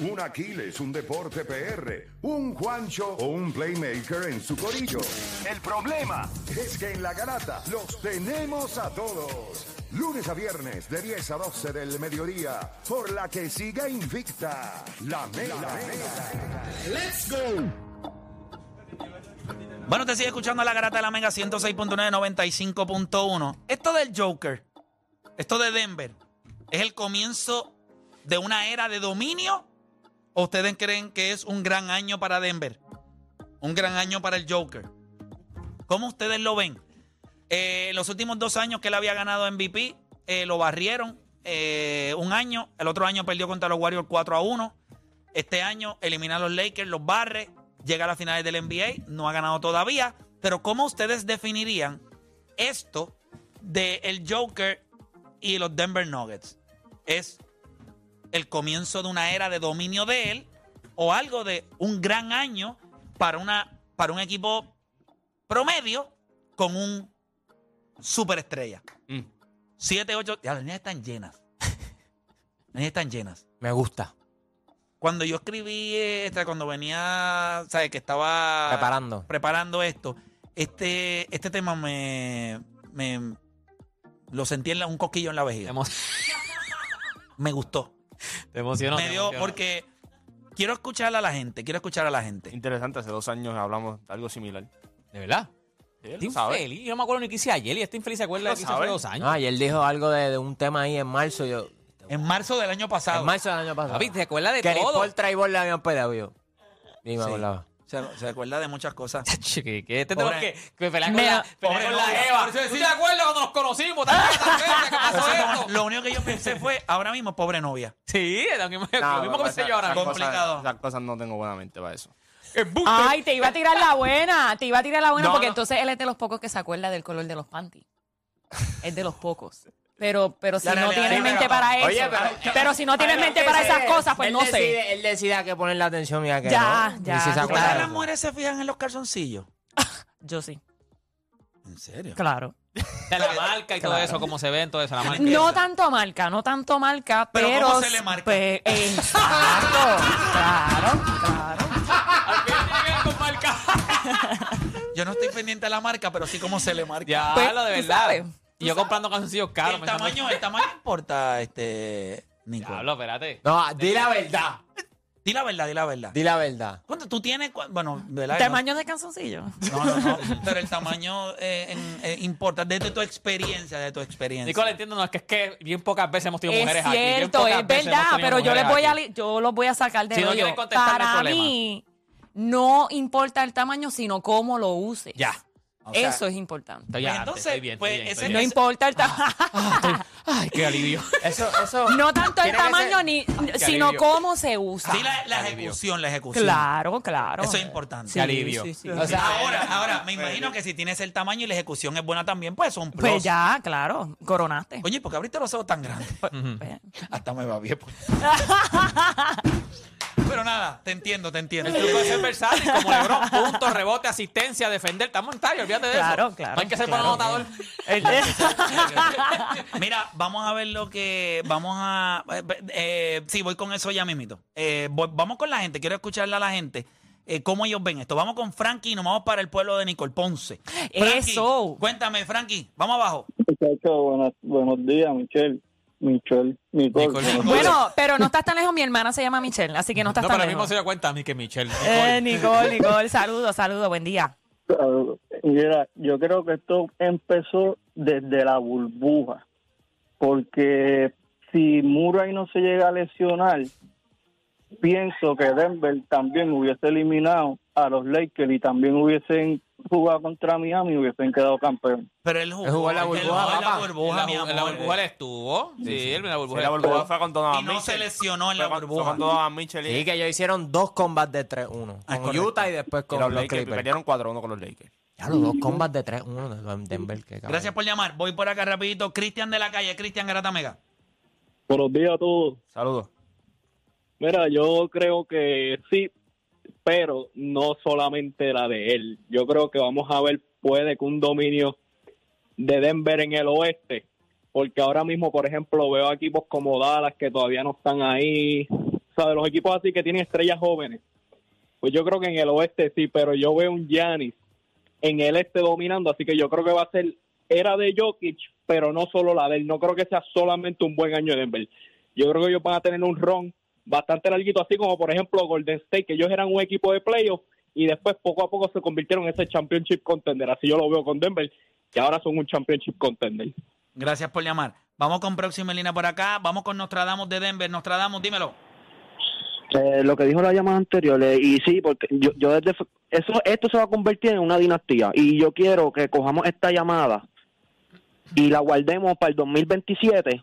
Un Aquiles, un Deporte PR, un Juancho o un Playmaker en su corillo. El problema es que en la garata los tenemos a todos. Lunes a viernes de 10 a 12 del mediodía, por la que siga invicta la mega. ¡Let's go! Bueno, te sigue escuchando la garata de la Mega 106.9, 95.1. Esto del Joker, esto de Denver, ¿es el comienzo de una era de dominio? ¿O ustedes creen que es un gran año para Denver? Un gran año para el Joker. ¿Cómo ustedes lo ven? Eh, los últimos dos años que él había ganado MVP, eh, lo barrieron eh, un año. El otro año perdió contra los Warriors 4 a 1. Este año elimina a los Lakers, los barre, llega a las finales del NBA, no ha ganado todavía. Pero ¿cómo ustedes definirían esto de el Joker y los Denver Nuggets? ¿Es el comienzo de una era de dominio de él o algo de un gran año para, una, para un equipo promedio con un superestrella? Mm. 7, 8, ya las líneas están llenas. Las líneas están llenas. Me gusta. Cuando yo escribí, esta, cuando venía, ¿sabes? Que estaba Preparando. preparando esto, este, este tema me, me lo sentí en la- un coquillo en la vejiga. emo- Me gustó. te emocionó. me te dio, emocionó. porque quiero escuchar a la gente, quiero escuchar a la gente. Interesante, hace dos años hablamos de algo similar. ¿De verdad? Sí, él Estoy lo sabe. infeliz. Yo no me acuerdo ni qué hice ayer y estoy infeliz se acuerda Lo de que hace sabe. dos años. No, y él dijo algo de, de un tema ahí en marzo. Yo, En marzo del año pasado. en marzo del año pasado. Papi, ¿te acuerdas de que ni todo? por Traibor le habían peleado yo. Ni me Sí. acordaba. Se, se acuerda de muchas cosas. Che, que, este Pobre- tengo que, que pelear con Me- la, pelear pobre con la novia. Eva. Por eso ¿Tú decir- te acuerdas cuando nos conocimos? ¿Te acuerdas que pasó esto? no- lo único que yo pensé fue, ahora mismo, pobre novia. Sí, lo mismo, lo que pensé yo ahora esas cosas- Complicado. Esas cosas no tengo buena mente para eso. Embuste. Ay, te iba a tirar la buena, te iba a tirar la buena No, porque no. entonces él es de los pocos que se acuerda del color de los panties. Es de los pocos. Pero, pero si no tienes es mente para eso, Oye, pero, pero- si no tienes Pero mente para esas cosas, pues él no sé. Él decide a qué poner la atención y a qué Ya, no. ya. Y si se Claro. acuerda ¿Ustedes de las mujeres se fijan en los calzoncillos? Yo sí, ¿En serio? claro. De la marca y todo eso, cómo se ven, todo eso. La marca. No tanto marca, no tanto marca, Pero pero... ¿cómo se le marca? pues, exacto, claro, claro. Al con marca. Yo no estoy pendiente de la marca, pero sí cómo se le marca. Ya, Pues, lo de verdad. Sabes, Y yo comprando calzoncillos caros. el pensando- tamaño, el tamaño importa, este, Nico. Diablo, espérate. No, di la verdad. Di la verdad, di la verdad. Di la verdad. ¿Cuánto tú tienes? Bueno, ¿verdad? ¿Tamaño de calzoncillo? No, no, no. Pero el tamaño eh, en- eh, importa desde tu experiencia, de tu experiencia. Nicole, entiendo, no, es que es que bien pocas veces hemos tenido Es mujeres aquí. bien cierto, pocas es veces hemos verdad, tenido pero yo les voy a aquí. li- yo los voy a sacar de Si no rollo. quieren Para problema. mí no importa el tamaño, sino cómo lo uses. Ya. O sea, Eso es importante. Estoy Pues entonces, estoy bien, pues, estoy bien, ese estoy No bien. importa el tamaño. Ay, qué alivio. Eso, eso. no tanto el Tiene que tamaño, ser- ni, qué sino alivio. cómo se usa. Sí, la, la ejecución, la ejecución. Claro, claro. Eso es importante. Qué alivio. sí, sí. O sea, Ahora, ahora, me imagino que si tienes el tamaño y la ejecución es buena también, pues son plus. Pues ya, claro, coronaste. Oye, porque abriste los ojos tan grandes. Pues, Hasta me va bien. Pero nada, te entiendo, te entiendo. El truco es ser versátil, como Lebron. Punto, rebote, asistencia, defender. Estamos en tallo, olvídate de Claro, eso. claro, No hay que ser claro. buen anotador. Mira, vamos a ver lo que. Vamos a. Eh, eh, sí, voy con eso ya mismito. Eh, voy- vamos con la gente. Quiero escucharle a la gente eh, cómo ellos ven esto. Vamos con Frankie y nos vamos para el pueblo de Nicole Ponce. Frankie, Eso. Cuéntame, Frankie. Vamos abajo. Muchachos, buenos, buenos días, Michelle. Michelle, Nicole. Bueno, pero no estás tan lejos. Mi hermana se llama Michelle, así que no estás No, tan pero mismo lejos. se dio cuenta a mí que Michelle. Eh, Nicole, Nicole, saludos, saludos, buen día. Mira, yo creo que esto empezó desde la burbuja, porque si Murray no se llega a lesionar, pienso que Denver también hubiese eliminado a los Lakers y también hubiesen jugado contra Miami hubiesen quedado campeón. Pero él jugó, Él jugó en la él burbuja, jugó en la burbuja, en mi la, en burbuja él estuvo. Sí, él en la burbuja. Sí, la burbuja fue con Donovan Y no Mitchell. se lesionó en la burbuja. Fue con Donovan Mitchell y, Sí, que ellos hicieron dos combats de 3-1. Ah, Con correcto. Utah y después y con los los, Lakers. Clippers. Perdieron 4-1 con los Lakers. Ya los dos combats de 3-1 de Denver. que. Gracias por llamar. Voy por acá rapidito. Cristian de la calle. Cristian Garata Mega. Buenos días a todos. Saludos. Mira, yo creo que sí, pero no solamente la de él. Yo creo que vamos a ver, puede que un dominio de Denver en el oeste, porque ahora mismo, por ejemplo, veo equipos como Dallas que todavía no están ahí, o sea, de los equipos así que tienen estrellas jóvenes. Pues yo creo que en el oeste sí, pero yo veo un Giannis en el este dominando, así que yo creo que va a ser era de Jokic, pero no solo la de él. No creo que sea solamente un buen año de Denver. Yo creo que ellos van a tener un ron bastante larguito, así como por ejemplo Golden State, que ellos eran un equipo de playoffs y después poco a poco se convirtieron en ese championship contender. Así yo lo veo con Denver, que ahora son un championship contender. Gracias por llamar. Vamos con próxima línea por acá. Vamos con Nostradamus de Denver. Nostradamus, dímelo. Eh, lo que dijo la llamada anterior, eh, y sí, porque yo, yo desde eso, esto se va a convertir en una dinastía y yo quiero que cojamos esta llamada y la guardemos para el 2027.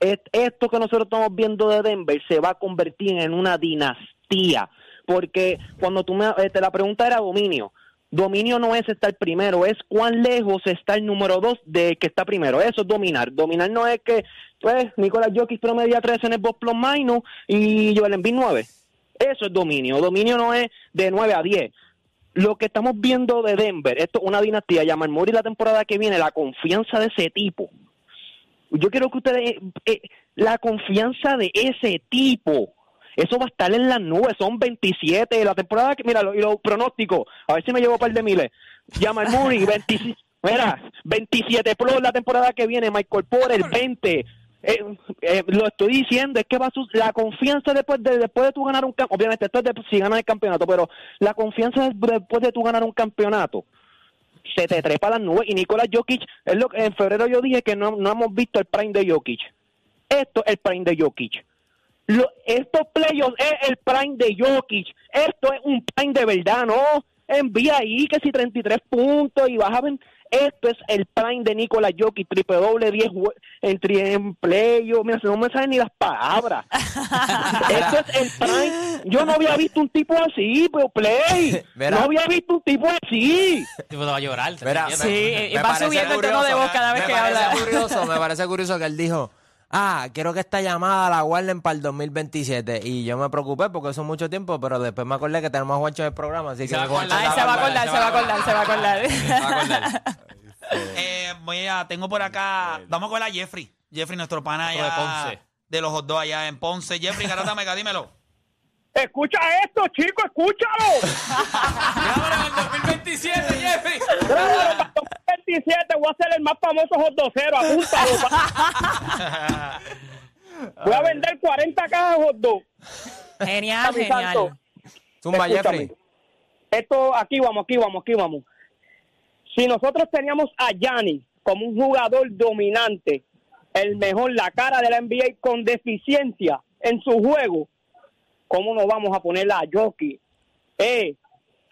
Esto que nosotros estamos viendo de Denver se va a convertir en una dinastía, porque cuando tú me, este, la pregunta era dominio. Dominio no es estar primero, es cuán lejos está el número dos de que está primero. Eso es dominar. Dominar no es que, pues, Nicolás Jokic promedia 13 en el Box Plus Minus y Joel Embiid 9. Eso es dominio. Dominio no es de 9 a 10. Lo que estamos viendo de Denver, esto es una dinastía. Jamal Murray la temporada que viene, la confianza de ese tipo. Yo quiero que ustedes, eh, la confianza de ese tipo, eso va a estar en las nubes, son 27. La temporada que, mira, lo- y los pronósticos, a ver si me llevo un par de miles. Jamal Murray, 27, mira, 27 plus la temporada que viene, Michael Porter, 20. Eh, eh, lo estoy diciendo, es que va a su- la confianza después de después de tú ganar un campeonato, obviamente esto es de, si ganas el campeonato, pero la confianza de- después de tú ganar un campeonato se te trepa las nubes y Nicolás Jokic, es lo que en febrero yo dije que no, no hemos visto el prime de Jokic. Esto es el prime de Jokic. Lo- estos playoffs es el prime de Jokic. Esto es un prime de verdad, ¿no? Envía ahí que si 33 puntos y vas a. Esto es el prime de Nicolás Jokic, triple doble, 10 jue- en, tri- en playoffs. Mira, no me salen ni las palabras. Esto es el prime. Yo no había visto un tipo así, pero play. No había visto un tipo así. Tipo, te va a llorar. ¿te entiendes? Sí, me y va parece subiendo el tono de voz cada vez me que parece habla. curioso, me parece curioso que él dijo, ah, quiero que esta llamada la guarden para el 2027. Y yo me preocupé porque eso es mucho tiempo, pero después me acordé que tenemos a Juancho en el programa, así Se que... va a acordar, Ay, se va a acordar, se va a acordar, se va a acordar. Se va a acordar. Eh, voy a, tengo por acá. Vamos con la Jeffrey. Jeffrey, nuestro pana allá. de Ponce. de los dogs allá en Ponce. Jeffrey, Garata Mega, dímelo. Escucha esto, chico, escúchalo. Llámalo en el 2027, Jeffrey. 27 voy a ser el más famoso hot docero, apúntalo. Voy a vender 40 cajas de hot dog. Genial, Mi santo. genial. Zumba, Escúchame. Jeffrey. Esto, aquí vamos, aquí vamos, aquí vamos. Si nosotros teníamos a Gianni como un jugador dominante, el mejor, la cara de la NBA con deficiencia en su juego, ¿cómo nos vamos a poner a Jockey? Eh,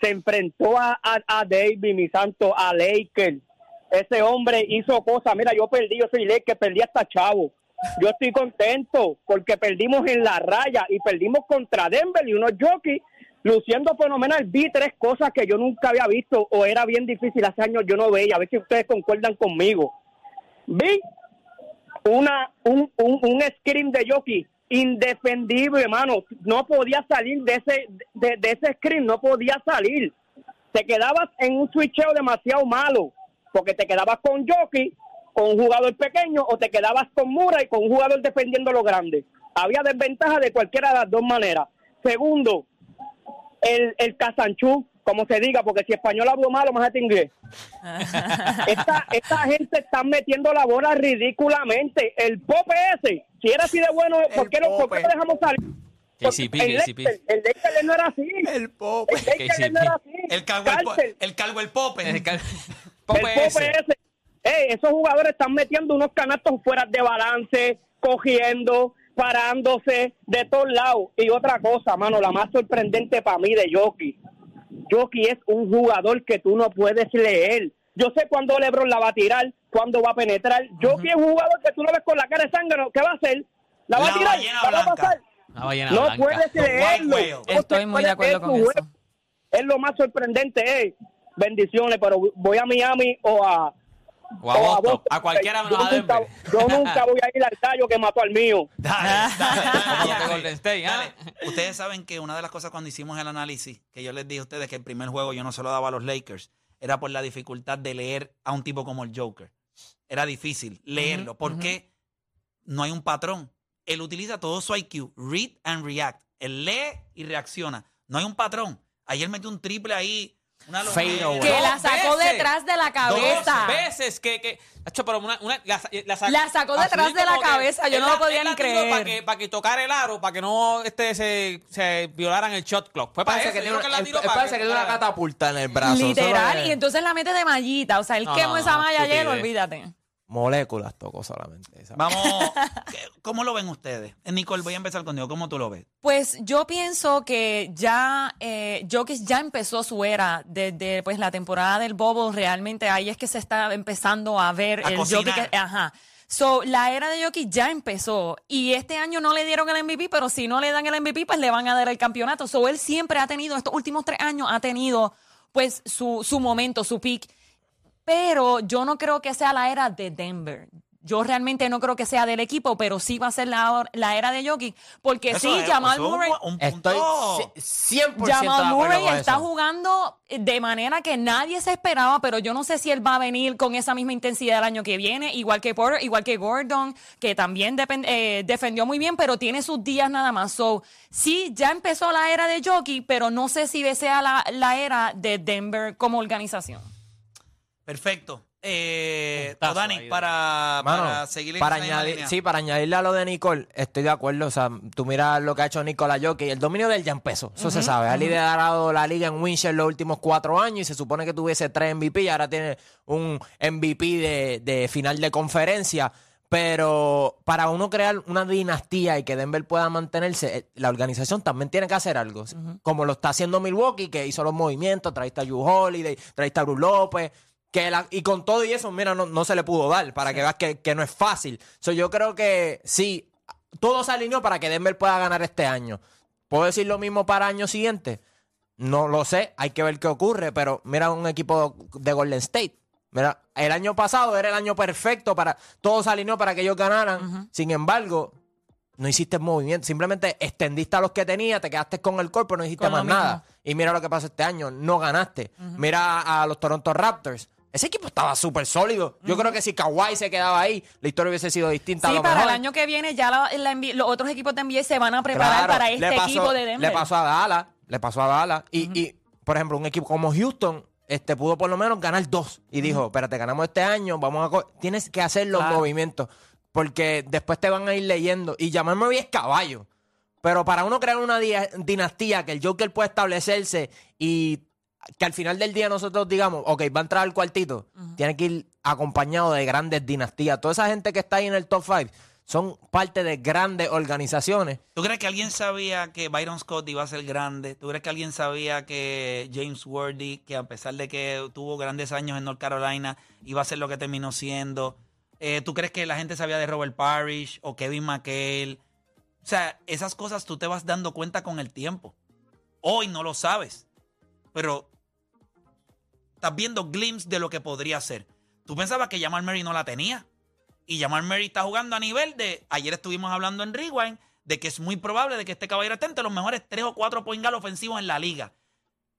se enfrentó a, a, a David, mi santo, a Lakers. Ese hombre hizo cosas. Mira, yo perdí, yo soy Lakers, perdí hasta Chavo. Yo estoy contento porque perdimos en la raya y perdimos contra Denver y unos jockeys luciendo fenomenal. Vi tres cosas que yo nunca había visto o era bien difícil hace años yo no veía. A ver si ustedes concuerdan conmigo. Vi una un, un, un screen de jockey indefendible, hermano. No podía salir de ese de, ese screen, no podía salir. Te quedabas en un switcheo demasiado malo porque te quedabas con jockey con un jugador pequeño o te quedabas con Mura y con un jugador defendiendo lo grande. Había desventaja de cualquiera de las dos maneras. Segundo, el, el Casanchú, como se diga, porque si español hablo malo, más es inglés. esta, esta gente está metiendo la bola ridículamente. El Pope ese, si era así de bueno, ¿por qué, lo, por qué lo dejamos salir? KCP, el KCP. El no era así. El Pope. El Lakers no era así. El calvo el, el pope. El cal- El Pope Pope ese. ese. Ey, esos jugadores están metiendo unos canastos fuera de balance, cogiendo, parándose de todos lados. Y otra cosa, mano, la más sorprendente para mí de Jockey. Jockey es un jugador que tú no puedes leer. Yo sé cuándo LeBron la va a tirar, cuándo va a penetrar. Jockey es un jugador que tú lo ves con la cara de sangre. ¿Qué va a hacer? ¿La va La a tirar? ¿La va a pasar? No blanca. puedes leerlo. Estoy muy de acuerdo con eso. Es lo más sorprendente. eh. Bendiciones, pero voy a Miami o a... O a o Boston. A cualquiera menos a nunca, Denver. yo nunca voy a ir al tallo que mató al mío. Dale. Dale. Ustedes saben que una de las cosas cuando hicimos el análisis, que yo les dije a ustedes que el primer juego yo no se lo daba a los Lakers, era por la dificultad de leer a un tipo como el Joker. Era difícil leerlo, porque no hay un patrón. Él utiliza todo su IQ, read and react. Él lee y reacciona. No hay un patrón. Ayer metió un triple ahí, una Fade locura. away. Que Dos la sacó veces. detrás de la Dos cabeza. veces que, que Hacho, pero una, una- la, la sac- La sacó detrás de la cabeza, yo no lo la- podía ni creer. Para que, para que tocara el aro, para que no este, se, se violaran el shot clock. Fue para Parece eso. que tiene creo que la una, tiró para que catapulta en el brazo. Literal, y entonces la mete de mallita. O sea, él No, quemó no, esa no, malla ayer, olvídate. Moléculas tocó solamente. Vamos, ¿qué- ¿cómo lo ven ustedes? Eh, Nicole, voy a empezar contigo. ¿Cómo tú lo ves? Pues yo pienso que ya eh, Jokic ya empezó su era desde pues la temporada del Bobo. Realmente ahí es que se está empezando a ver A el cocinar. Jokic. Ajá. So, la era de Jokic ya empezó y este año no le dieron el MVP, pero si no le dan el MVP, pues le van a dar el campeonato. So, él siempre ha tenido, estos últimos tres años ha tenido pues su, su momento, su peak. Pero yo no creo que sea la era de Denver. Yo realmente no creo que sea del equipo, pero sí va a ser la, la era de Jokic. Porque Eso sí, es- Jamal Murray... un Estoy punto. ci- 100% de Jamal Murray está eso. jugando de manera que nadie se esperaba, pero yo no sé si él va a venir con esa misma intensidad el año que viene, igual que Porter, igual que Gordon, que también eh, defendió muy bien, pero tiene sus días nada más. So, sí, ya empezó la era de Jockey, pero no sé si sea la, la era de Denver como organización. Perfecto. Eh, Puntazo Dani, ahí para, Mano, para seguir en para esa misma añadir, línea. sí, para añadirle a lo de Nicole, estoy de acuerdo. O sea, tú miras lo que ha hecho Nicola Jokic, el dominio del ya empezó, eso se sabe. Ha liderado la liga en Winchell los últimos cuatro años y se supone que tuviese tres MVP y ahora tiene un MVP de, de final de conferencia. Pero para uno crear una dinastía y que Denver pueda mantenerse, eh, la organización también tiene que hacer algo. Como lo está haciendo Milwaukee, que hizo los movimientos, trajiste a Yu Holiday, trajiste a Bruce López. Que la- y con todo y eso, mira, no, no se le pudo dar, para que veas que, que no es fácil. So, yo creo que sí, todo se alineó para que Denver pueda ganar este año. ¿Puedo decir lo mismo para año siguiente? No lo sé, hay que ver qué ocurre, pero mira un equipo de Golden State. Mira, el año pasado era el año perfecto para. Todo se alineó para que ellos ganaran. Sin embargo, no hiciste movimiento. Simplemente extendiste a los que tenía, te quedaste con el cuerpo, no hiciste Con más nada. Y mira lo que pasó este año, no ganaste. Mira a los Toronto Raptors. Ese equipo estaba súper sólido. Yo creo que si Kawhi se quedaba ahí, la historia hubiese sido distinta. a Sí, lo para mejor. el año que viene ya la- la NBA los otros equipos de NBA se van a preparar Claro, para le este pasó- equipo de Denver. Le pasó a Dallas, le pasó a Dallas. Y, y, por ejemplo, un equipo como Houston este, pudo por lo menos ganar dos. Y dijo, espérate, ganamos este año, vamos a... co-". Tienes que hacer los Claro. movimientos. Porque después te van a ir leyendo. Y Murray es caballo. Pero para uno crear una dia- dinastía que el Joker pueda establecerse y que al final del día nosotros digamos, ok, va a entrar al cuartito, tiene que ir acompañado de grandes dinastías. Toda esa gente que está ahí en el top 5 son parte de grandes organizaciones. ¿Tú crees que alguien sabía que Byron Scott iba a ser grande? ¿Tú crees que alguien sabía que James Worthy, que a pesar de que tuvo grandes años en North Carolina, iba a ser lo que terminó siendo? Eh, ¿Tú crees que la gente sabía de Robert Parrish o Kevin McHale? O sea, esas cosas tú te vas dando cuenta con el tiempo. Hoy no lo sabes, pero estás viendo glimpses de lo que podría ser. Tú pensabas que Jamal Murray no la tenía. Y Jamal Murray está jugando a nivel de. Ayer estuvimos hablando en Rewind de que es muy probable de que este caballero esté entre los mejores tres o cuatro point guard ofensivos en la liga.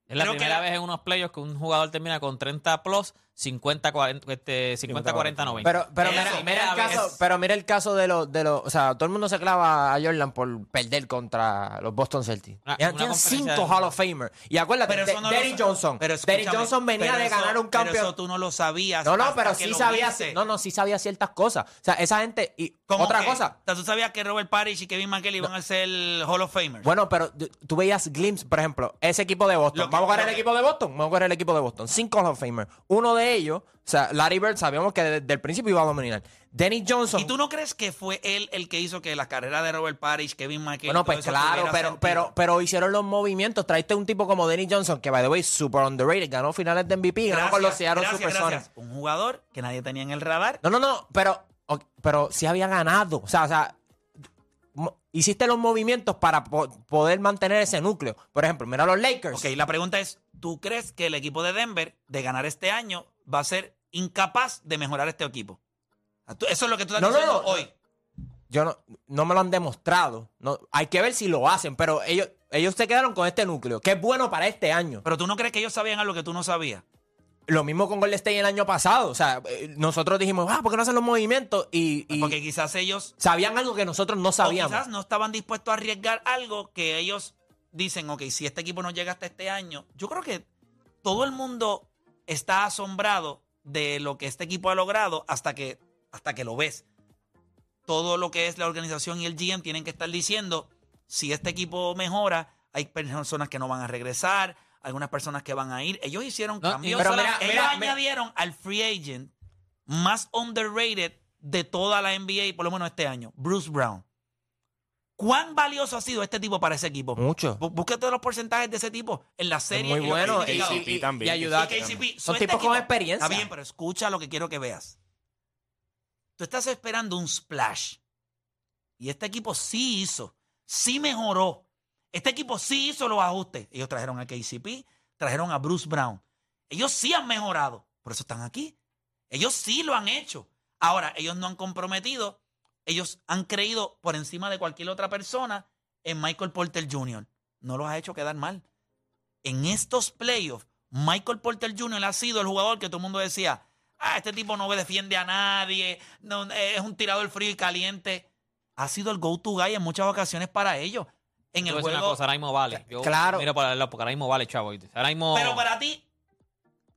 Es la Creo que primera la- vez en unos playoffs que un jugador termina con 30 plus, 50, 40, este, 50, 40, 90. Pero, pero, mira, mira el caso, pero mira el caso de los, de los, o sea, todo el mundo se clava a Jordan por perder contra los Boston Celtics. Ya una tienen conferencia cinco de- Hall of Famer. Y acuérdate, Pero eso no lo Johnson. pero Derrick escúchame, Johnson venía pero de eso- ganar un Pero campeón. eso tú no lo sabías. No, no, pero sí lo sabía, no, no, sí sabía ciertas cosas. O sea, esa gente, y ¿Cómo otra que? cosa. O sea, tú sabías que Robert Parrish y Kevin McHale iban a ser Hall of Famers. Bueno, pero tú- veías glimpses, por ejemplo, ese equipo de Boston. Lo que- Vamos a ver lo el que- equipo de Boston. Vamos a ver el equipo de Boston. Cinco Hall of Famer. Uno de de ellos, o sea, Larry Bird sabíamos que desde el principio iba a dominar. Dennis Johnson. ¿Y tú no crees que fue él el que hizo que la carrera de Robert Parrish, Kevin McKay, Bueno, pues claro, pero, sentido? pero, pero hicieron los movimientos. Traiste un tipo como Dennis Johnson, que by the way, super underrated, ganó finales de MVP, ganó con los Seattle gracias, Supersonics. gracias. Un jugador que nadie tenía en el radar. No, no, no, pero, pero sí había ganado. O sea, o sea, hiciste los movimientos para po- poder mantener ese núcleo. Por ejemplo, mira los Lakers. Ok, la pregunta es, ¿tú crees que el equipo de Denver, de ganar este año, va a ser incapaz de mejorar este equipo? Ah, Eso es lo que tú estás No, diciendo no. hoy. Yo no, no me lo han demostrado. No, hay que ver si lo hacen, pero ellos, ellos se quedaron con este núcleo, que es bueno para este año. Pero tú no crees que ellos sabían algo que tú no sabías. Lo mismo con Golden State el año pasado. O sea, eh, nosotros dijimos, ah, ¿por qué no hacen los movimientos? Y, y Porque quizás ellos sabían algo que nosotros no o sabíamos. quizás no estaban dispuestos a arriesgar algo que ellos dicen, ok, si este equipo no llega hasta este año, yo creo que todo el mundo está asombrado de lo que este equipo ha logrado hasta que, hasta que lo ves. Todo lo que es la organización y el GM tienen que estar diciendo, si este equipo mejora, hay personas que no van a regresar, algunas personas que van a ir. Ellos hicieron No, cambios. Pero mira, ellos mira, mira. añadieron al free agent más underrated de toda la NBA, por lo menos este año, Bruce Brown. ¿Cuán valioso ha sido este tipo para ese equipo? Mucho. Bú- Búsquete los porcentajes de ese tipo en la Es serie. muy bueno. Y, y- también. y ayuda. Y KCP, Son so este tipos con experiencia. Está bien, pero escucha lo que quiero que veas. Tú estás esperando un splash. Y este equipo sí hizo, sí mejoró. Este equipo sí hizo los ajustes. Ellos trajeron a KCP, trajeron a Bruce Brown. Ellos sí han mejorado. Por eso están aquí. Ellos sí lo han hecho. Ahora, ellos no han comprometido. Ellos han creído por encima de cualquier otra persona en Michael Porter Jr. No los ha hecho quedar mal. En estos playoffs, Michael Porter Jr. ha sido el jugador que todo el mundo decía, ah, este tipo no defiende a nadie, no, eh, es un tirador frío y caliente. Ha sido el go-to guy en muchas ocasiones para ellos. En el decir una juego, cosa, ahora mismo vale. Yo Claro. Mira para el lado, porque ahora mismo vale, chavo. ¿oíste? Ahora mismo. pero para ti,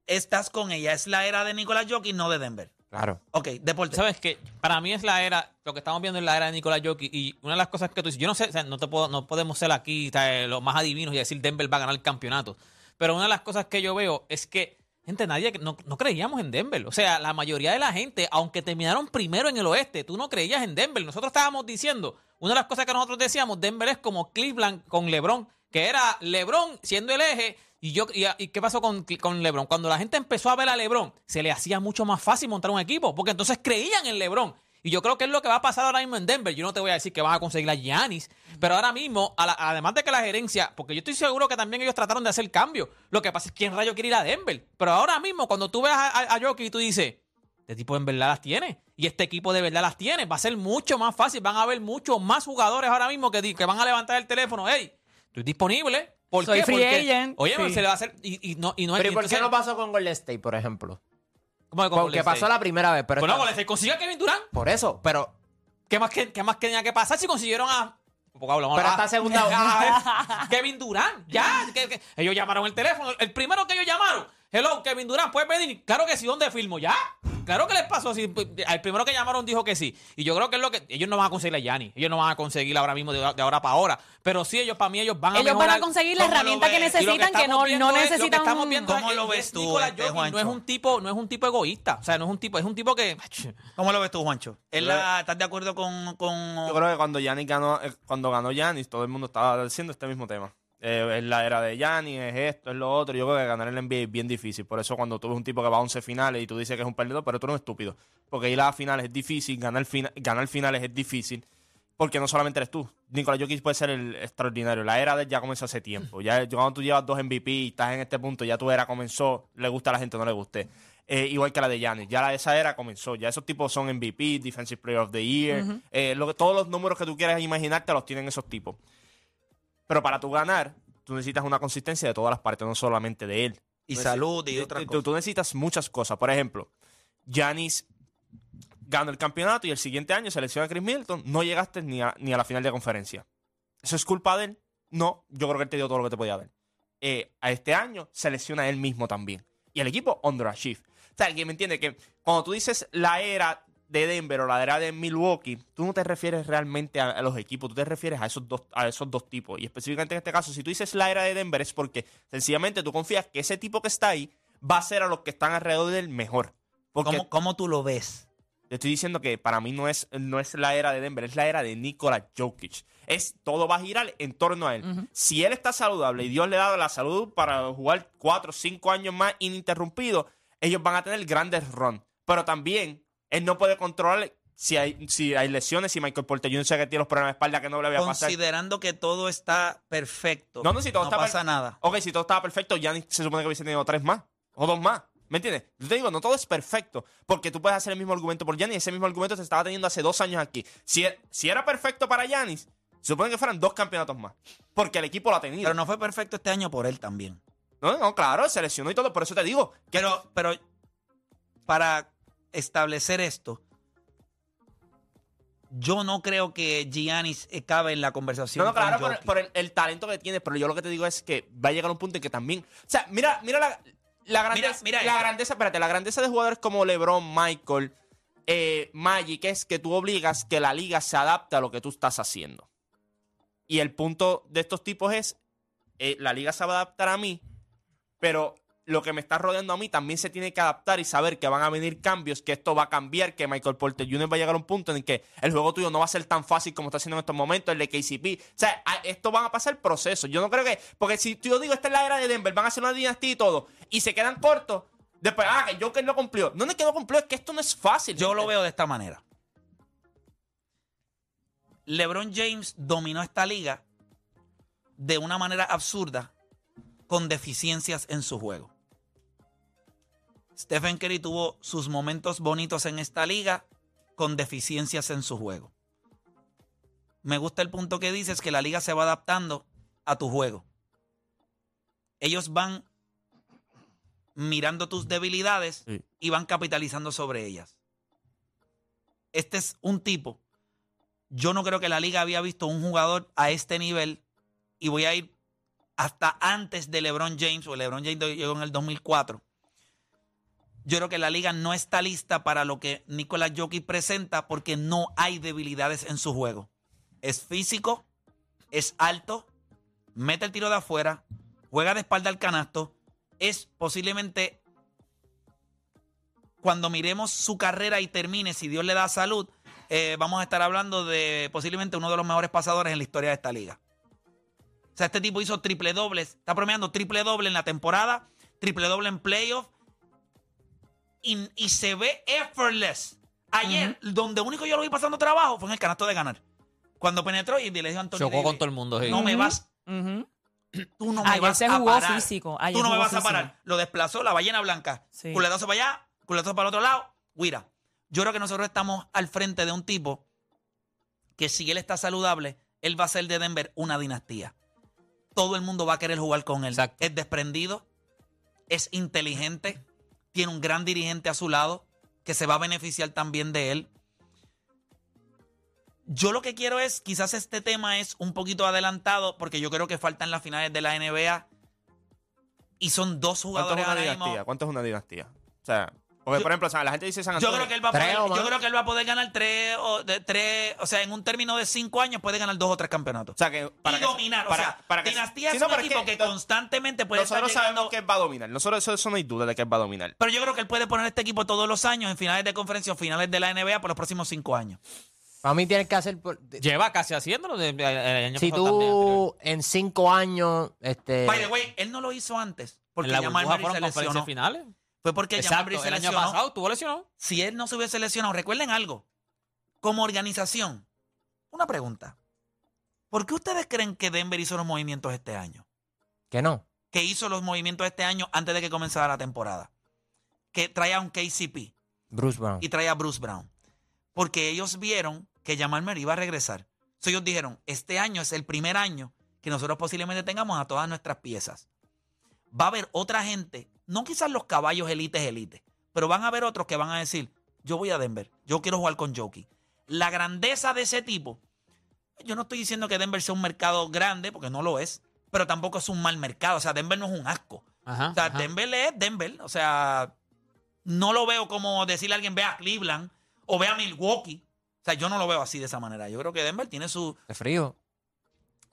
estás con ella. Es la era de Nicolás Jokic, no de Denver. Claro. Ok, deporte. ¿Sabes qué? Para mí es la era, lo que estamos viendo es la era de Nicolás Jokic y una de las cosas que tú dices, yo no sé, o sea, no te puedo, no podemos ser aquí o sea, los más adivinos y decir Denver va a ganar el campeonato, pero una de las cosas que yo veo es que, gente, nadie, no, no creíamos en Denver, o sea, la mayoría de la gente, aunque terminaron primero en el oeste, tú no creías en Denver, nosotros estábamos diciendo, una de las cosas que nosotros decíamos, Denver es como Cleveland con LeBron, que era LeBron siendo el eje y yo y, y qué pasó con, con LeBron? Cuando la gente empezó a ver a LeBron, se le hacía mucho más fácil montar un equipo, porque entonces creían en LeBron. Y yo creo que es lo que va a pasar ahora mismo en Denver. Yo no te voy a decir que van a conseguir a Giannis, pero ahora mismo, a la- además de que la gerencia, porque yo estoy seguro que también ellos trataron de hacer cambio. Lo que pasa es que quién rayo quiere ir a Denver. Pero ahora mismo, cuando tú ves a, a, a Jokic y tú dices, este tipo en verdad las tiene. Y este equipo de verdad las tiene. Va a ser mucho más fácil. Van a haber muchos más jugadores ahora mismo que, que van a levantar el teléfono. Hey, estoy disponible. ¿Por Soy qué? free Porque, agent. Oye, Sí. se le va a hacer. Y, y no, y no Pero ¿y por qué no pasó con Golden State, por ejemplo? ¿Cómo que con Porque Golden pasó State? la primera vez, pero Bueno, esta- Golden State consiguió a Kevin Durant. por eso, pero ¿Qué más, que, qué más tenía que pasar si consiguieron a. Poco hablamos, Pero a- esta segunda- a Kevin Durant, ya. que- que- ellos llamaron el teléfono. El primero que ellos llamaron. Hello, Kevin Durant, ¿puedes venir? Claro que sí, ¿dónde filmo? ¿Ya? Claro que les pasó así. El primero que llamaron dijo que sí. Y yo creo que es lo que. Ellos no van a conseguir a Yanni. Ellos no van a conseguir ahora mismo de, de ahora para ahora. Pero sí, ellos para mí, ellos van a Ellos van a conseguir la ¿Cómo lo herramienta que lo necesitan, que, no, no es- lo que necesitan estamos un- viendo ¿Cómo es- lo es ves tú, este, no es Juancho? un tipo, no es un tipo egoísta. O sea, no es un tipo, es un tipo que. ¿Cómo lo ves tú, Juancho? ¿Es la- ¿Estás de acuerdo con...? con... Yo creo que cuando Giannis ganó, eh, cuando ganó Giannis, todo el mundo estaba diciendo este mismo tema. Eh, es la era de Giannis, es esto, es lo otro. Yo creo que ganar el NBA es bien difícil. Por eso cuando tú ves un tipo que va a 11 finales y tú dices que es un perdedor, pero tú eres un estúpido. Porque ir a finales es difícil, ganar, fina- ganar finales es difícil. Porque no solamente eres tú. Nicolás Jokic puede ser el extraordinario. La era de él ya comenzó hace tiempo. Ya cuando tú llevas dos MVP y estás en este punto, ya tu era comenzó. Le gusta a la gente no le guste. Eh, igual que la de Giannis. Ya la esa era comenzó. Ya esos tipos son MVP, Defensive Player of the Year. eh, lo que- todos los números que tú quieras imaginarte los tienen esos tipos. Pero para tú ganar, tú necesitas una consistencia de todas las partes, no solamente de él. Y Tú salud y otras cosas. Tú necesitas muchas cosas. Por ejemplo, Giannis gana el campeonato y el siguiente año selecciona a Chris Middleton. No llegaste ni a, ni a la final de conferencia. ¿Eso es culpa de él? No, yo creo que él te dio todo lo que te podía dar. Eh, a este año selecciona él mismo también. Y el equipo underachieve. O sea, que me entiende que cuando tú dices la era de Denver o la era de Milwaukee, tú no te refieres realmente a, a los equipos, tú te refieres a esos, dos, a esos dos tipos. Y específicamente en este caso, si tú dices la era de Denver es porque sencillamente tú confías que ese tipo que está ahí va a ser a los que están alrededor del mejor. Porque ¿Cómo, cómo tú lo ves? te estoy diciendo que para mí no es, no es la era de Denver, es la era de Nikola Jokic. Es, todo va a girar en torno a él. Si él está saludable y Dios le ha dado la salud para jugar cuatro o cinco años más ininterrumpido, ellos van a tener grandes run. Pero también él no puede controlar si hay, si hay lesiones, si Michael Porter Jr. sé que tiene los problemas de espalda que no le voy a pasar. Considerando que todo está perfecto. No, no, si todo está pasa nada. Ok, si todo estaba perfecto, ya se supone que hubiese tenido tres más o dos más. ¿Me entiendes? Yo te digo, no todo es perfecto, porque tú puedes hacer el mismo argumento por Giannis, ese mismo argumento se estaba teniendo hace dos años aquí. Si, e- si era perfecto para se supone que fueran dos campeonatos más, porque el equipo lo ha tenido. Pero no fue perfecto este año por él también. no, no, claro, se lesionó y todo, por eso te digo. Que Pero, pero para establecer esto, yo no creo que Giannis eh, cabe en la conversación. No, no, claro, por, el, el talento que tiene, pero yo lo que te digo es que va a llegar un punto en que también. O sea, mira, mira la, la grandeza. Mira, mira la esto. grandeza, espérate, la grandeza de jugadores como LeBron, Michael, eh, Magic es que tú obligas que la liga se adapte a lo que tú estás haciendo. Y el punto de estos tipos es: eh, la liga se va a adaptar a mí, pero lo que me está rodeando a mí también se tiene que adaptar y saber que van a venir cambios, que esto va a cambiar, que Michael Porter Jr. va a llegar a un punto en el que el juego tuyo no va a ser tan fácil como está haciendo en estos momentos, el de KCP. O sea, esto van a pasar procesos. Yo no creo que. Porque si yo digo, esta es la era de Denver, van a hacer una dinastía y todo, y se quedan cortos, después, ah, que Joker no cumplió. No es que no cumplió, es que esto no es fácil. Yo lo veo de esta manera. LeBron James dominó esta liga de una manera absurda con deficiencias en su juego. Stephen Curry tuvo sus momentos bonitos en esta liga con deficiencias en su juego. Me gusta el punto que dices que la liga se va adaptando a tu juego. Ellos van mirando tus debilidades Sí. y van capitalizando sobre ellas. Este es un tipo. Yo no creo que la liga había visto un jugador a este nivel y voy a ir hasta antes de LeBron James, o LeBron James llegó en el 2004. Yo creo que la liga no está lista para lo que Nicolás Jokic presenta porque no hay debilidades en su juego. Es físico, es alto, mete el tiro de afuera, juega de espalda al canasto, es posiblemente cuando miremos su carrera y termine, si Dios le da salud, eh, vamos a estar hablando de posiblemente uno de los mejores pasadores en la historia de esta liga. O sea, este tipo hizo triple dobles, está promediando triple doble en la temporada, triple doble en playoff y, y se ve effortless. Ayer, donde único yo lo vi pasando trabajo fue en el canasto de ganar. Cuando penetró y le dijo a Antonio Chocó con todo el mundo. sí. No me vas, tú no me Ayer vas se a jugó parar. físico, ayer Tú no me vas a parar. Lo desplazó la ballena blanca. Sí. Culetazo para allá, culetazo para el otro lado. Mira, yo creo que nosotros estamos al frente de un tipo que si él está saludable, él va a ser de Denver una dinastía. Todo el mundo va a querer jugar con él. Exacto. Es desprendido, es inteligente, tiene un gran dirigente a su lado que se va a beneficiar también de él. Yo lo que quiero es, quizás este tema es un poquito adelantado porque yo creo que faltan las finales de la NBA y son dos ¿Cuánto es jugadores una dinastía? ¿Cuánto es una dinastía? O sea, porque Yo- por ejemplo, o sea, la gente dice San Yo Antonio. creo que él va a Tres poder, o yo creo que él va a poder ganar tres o, de, tres, o sea, en un término de cinco años puede ganar dos o tres campeonatos. O sea, que para y que- dominar, para- o sea, para que- Dinastía es no, un equipo que, constantemente puede Nosotros estar llegando, sabemos que él va a dominar. Nosotros, eso, eso no hay duda de que él va a dominar. pero yo creo que él puede poner este equipo todos los años en finales de conferencia o finales de la NBA por los próximos cinco años. Para mí tienes que hacer... por- Lleva casi haciéndolo. de- el año si también, tú en cinco años... Este, By the way, él no lo hizo antes porque en la burbuja fueron se conferencias lesionó. finales. Fue porque Exacto, se el año pasado estuvo lesionado. Si él no se hubiese lesionado, recuerden algo. Como organización, una pregunta. ¿Por qué ustedes creen que Denver hizo los movimientos este año? Que no. que hizo los movimientos este año antes de que comenzara la temporada. Que traía un KCP Bruce Brown. y traía a Bruce Brown. Porque ellos vieron que Jamal Murray iba a regresar. So ellos dijeron, este año es el primer año que nosotros posiblemente tengamos a todas nuestras piezas. Va a haber otra gente, no quizás los caballos elites elites, pero van a haber otros que van a decir, yo voy a Denver, yo quiero jugar con Jockey. La grandeza de ese tipo, yo no estoy diciendo que Denver sea un mercado grande, porque no lo es, pero tampoco es un mal mercado. O sea, Denver no es un asco. Ajá, O sea, ajá. Denver es Denver. O sea, no lo veo como decirle a alguien ve a Cleveland o ve a Milwaukee. O sea, yo no lo veo así de esa manera. Yo creo que Denver tiene su. De frío.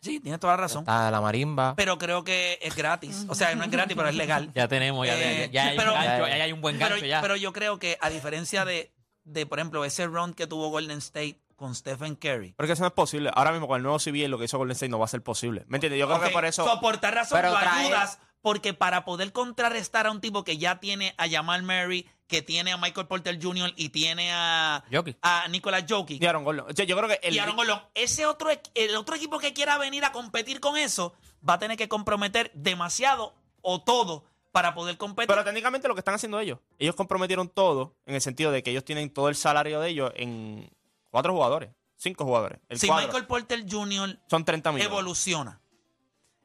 Sí, tienes toda la razón. Está la marimba. Pero creo que es gratis. O sea, no es gratis, pero es legal. Ya tenemos, ya, Eh, ya, ya hay pero- un gancho, ya hay un buen gancho pero, ya. pero yo creo que a diferencia de, de, por ejemplo, ese run que tuvo Golden State con Stephen Curry. Pero es que eso no es posible. Ahora mismo con el nuevo CBA lo que hizo Golden State no va a ser posible. ¿Me entiendes? Yo creo que por eso... so, por tal razón Pero lo trae- ayudas porque para poder contrarrestar a un tipo que ya tiene a Jamal Murray, que tiene a Michael Porter Jr. y tiene a, a Nicolas Jokic Y Aaron Gordon. O sea, yo creo que el, y Aaron Gordon, ese otro, el otro equipo que quiera venir a competir con eso va a tener que comprometer demasiado o todo para poder competir. Pero técnicamente lo que están haciendo ellos, ellos comprometieron todo en el sentido de que ellos tienen todo el salario de ellos en cuatro jugadores, cinco jugadores. El si cuadro. Michael Porter Jr. Son 30 millones. evoluciona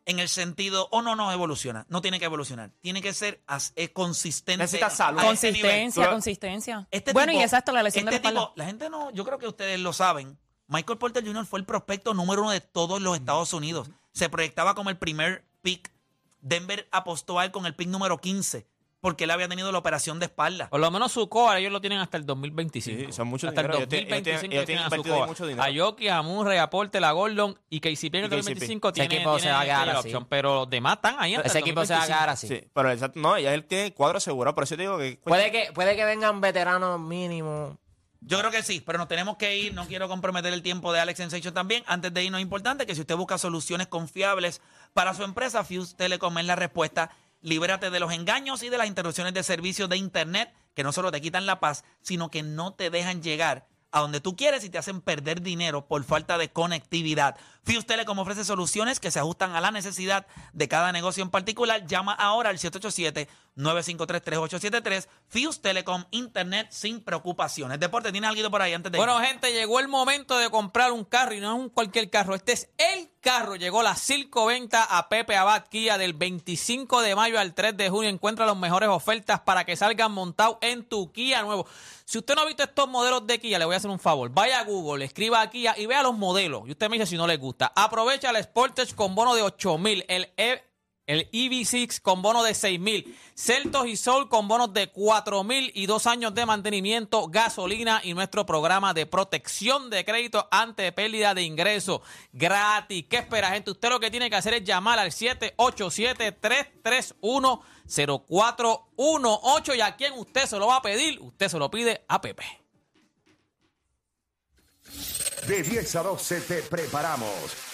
en el sentido, o no, no evoluciona, no tiene que evolucionar, tiene que ser as- consistente. Necesita salud. nivel. Consistencia, consistencia. Este bueno, tipo- y exacto, la lesión este de la espalda. tipo, la gente no, yo creo que ustedes lo saben. Michael Porter Jr. fue el prospecto número uno de todos los Estados Unidos. Se proyectaba como el primer pick. Denver apostó a él con el pick número 15 porque él había tenido la operación de espalda. Por lo menos su core ellos lo tienen hasta el 2025. Sí, son mucho hasta dinero. el Ellos tienen- 2025 ellos tienen- ellos tienen a mucho dinero. A Yoki, a Murray, a Porter, a Gordon y KCP en el Y KCP. 2025 Ese tiene, equipo se va a así. option, pero los demás están ahí hasta Ese el equipo se va a 2025. quedar así. Sí, pero exacto, no, ya él tiene cuadro asegurado, por eso te digo que... Puede que, puede que vengan veteranos mínimos. Yo creo que sí, pero nos tenemos que ir. No quiero comprometer el tiempo de Alex Sensation también. Antes de irnos, es importante que si usted busca soluciones confiables para su empresa, Fuse Telecom es la respuesta. Libérate de los engaños y de las interrupciones de servicios de Internet que no solo te quitan la paz, sino que no te dejan llegar a donde tú quieres y te hacen perder dinero por falta de conectividad. Fuse Telecom ofrece soluciones que se ajustan a la necesidad de cada negocio en particular. Llama ahora al 787-953-3873. Fuse Telecom, Internet sin preocupaciones. Deporte, ¿tienes algo por ahí antes de Bueno, gente, llegó el momento de comprar un carro y no es un cualquier carro. Este es el carro. Llegó la Circo Venta a Pepe Abad Kia del 25 de mayo al 3 de junio. Encuentra las mejores ofertas para que salgan montados en tu Kia nuevo. Si usted no ha visto estos modelos de Kia, le voy a hacer un favor. Vaya a Google, escriba a Kia y vea los modelos. Y usted me dice si no le gusta. Aprovecha el Sportage con bono de 8 mil. El E- el EV6 con bono de 6 mil. Celtos y Sol con bonos de 4 mil y dos años de mantenimiento, gasolina y nuestro programa de protección de crédito ante pérdida de ingreso gratis. ¿Qué espera, gente? Usted lo que tiene que hacer es llamar al 787-331-0418 y a quien usted se lo va a pedir, usted se lo pide a Pepe. De 10 a 12 te preparamos.